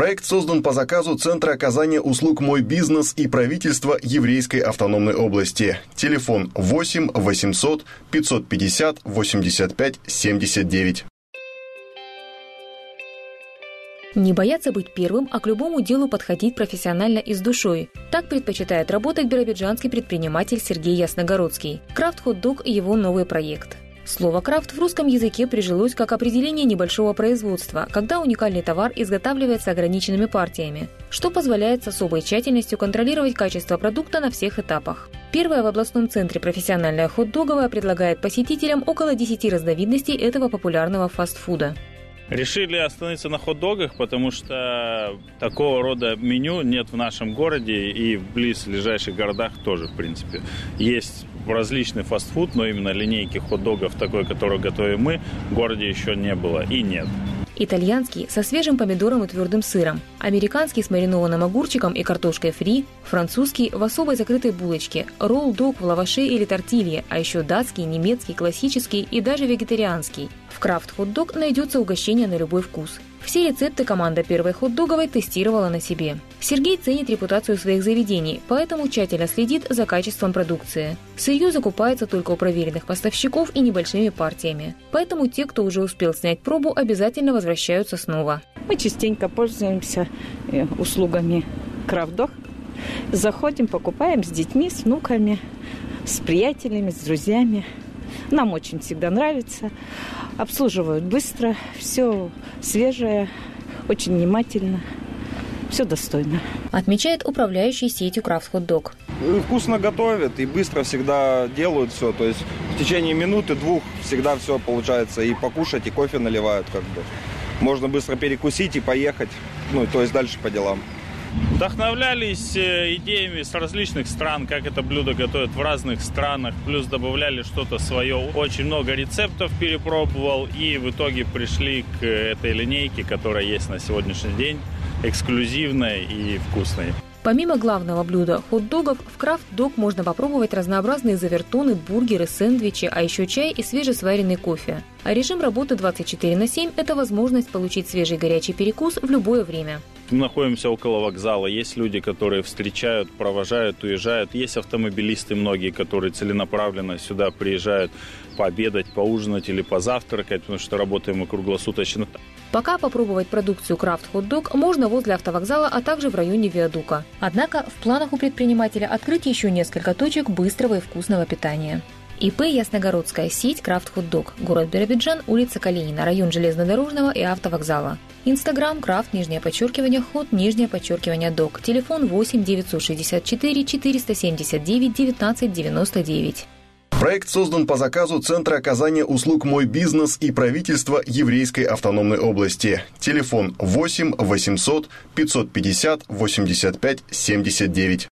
Проект создан по заказу Центра оказания услуг «Мой бизнес» и правительства Еврейской автономной области. Телефон 8 800 550 85 79. Не бояться быть первым, а к любому делу подходить профессионально и с душой. Так предпочитает работать биробиджанский предприниматель Сергей Ясногородский. Крафт Хот Дог – его новый проект. Слово «крафт» в русском языке прижилось как определение небольшого производства, когда уникальный товар изготавливается ограниченными партиями, что позволяет с особой тщательностью контролировать качество продукта на всех этапах. Первая в областном центре профессиональная хот-договая предлагает посетителям около 10 разновидностей этого популярного фастфуда. Решили остановиться на хот-догах, потому что такого рода меню нет в нашем городе и в близлежащих городах тоже, в принципе. Есть различный фастфуд, но именно линейки хот-догов такой, которую готовим мы, в городе еще не было и нет. Итальянский со свежим помидором и твердым сыром, американский с маринованным огурчиком и картошкой фри, французский в особой закрытой булочке, ролл-дог в лаваше или тортилье, а еще датский, немецкий, классический и даже вегетарианский. В крафт хот-дог найдется угощение на любой вкус – все рецепты команда первой хот-договой тестировала на себе. Сергей ценит репутацию своих заведений, поэтому тщательно следит за качеством продукции. Сырье закупается только у проверенных поставщиков и небольшими партиями. Поэтому те, кто уже успел снять пробу, обязательно возвращаются снова. Мы частенько пользуемся э, услугами Крафтдог. Заходим, покупаем с детьми, с внуками, с приятелями, с друзьями. Нам очень всегда нравится. Обслуживают быстро, все свежее, очень внимательно. Все достойно. Отмечает управляющий сетью Крафт Хот Дог. Вкусно готовят и быстро всегда делают все. То есть в течение минуты-двух всегда все получается. И покушать, и кофе наливают как бы. Можно быстро перекусить и поехать. Ну, то есть дальше по делам. Вдохновлялись э, идеями с различных стран, как это блюдо готовят в разных странах, плюс добавляли что-то свое. Очень много рецептов перепробовал и в итоге пришли к этой линейке, которая есть на сегодняшний день, эксклюзивной и вкусной. Помимо главного блюда хот-догов, в крафт-дог можно попробовать разнообразные завертоны, бургеры, сэндвичи, а еще чай и свежесваренный кофе. А режим работы 24 на 7 – это возможность получить свежий горячий перекус в любое время. Мы находимся около вокзала. Есть люди, которые встречают, провожают, уезжают. Есть автомобилисты многие, которые целенаправленно сюда приезжают пообедать, поужинать или позавтракать, потому что работаем мы круглосуточно. Пока попробовать продукцию Крафт Hot Dog можно возле автовокзала, а также в районе Виадука. Однако в планах у предпринимателя открыть еще несколько точек быстрого и вкусного питания. ИП «Ясногородская сеть Крафт Dog», город Биробиджан, улица Калинина, район железнодорожного и автовокзала. Инстаграм Крафт, нижнее подчеркивание, ход, нижнее подчеркивание, док. Телефон 8 964 479 19 99. Проект создан по заказу Центра оказания услуг «Мой бизнес» и правительства Еврейской автономной области. Телефон 8 800 550 85 79.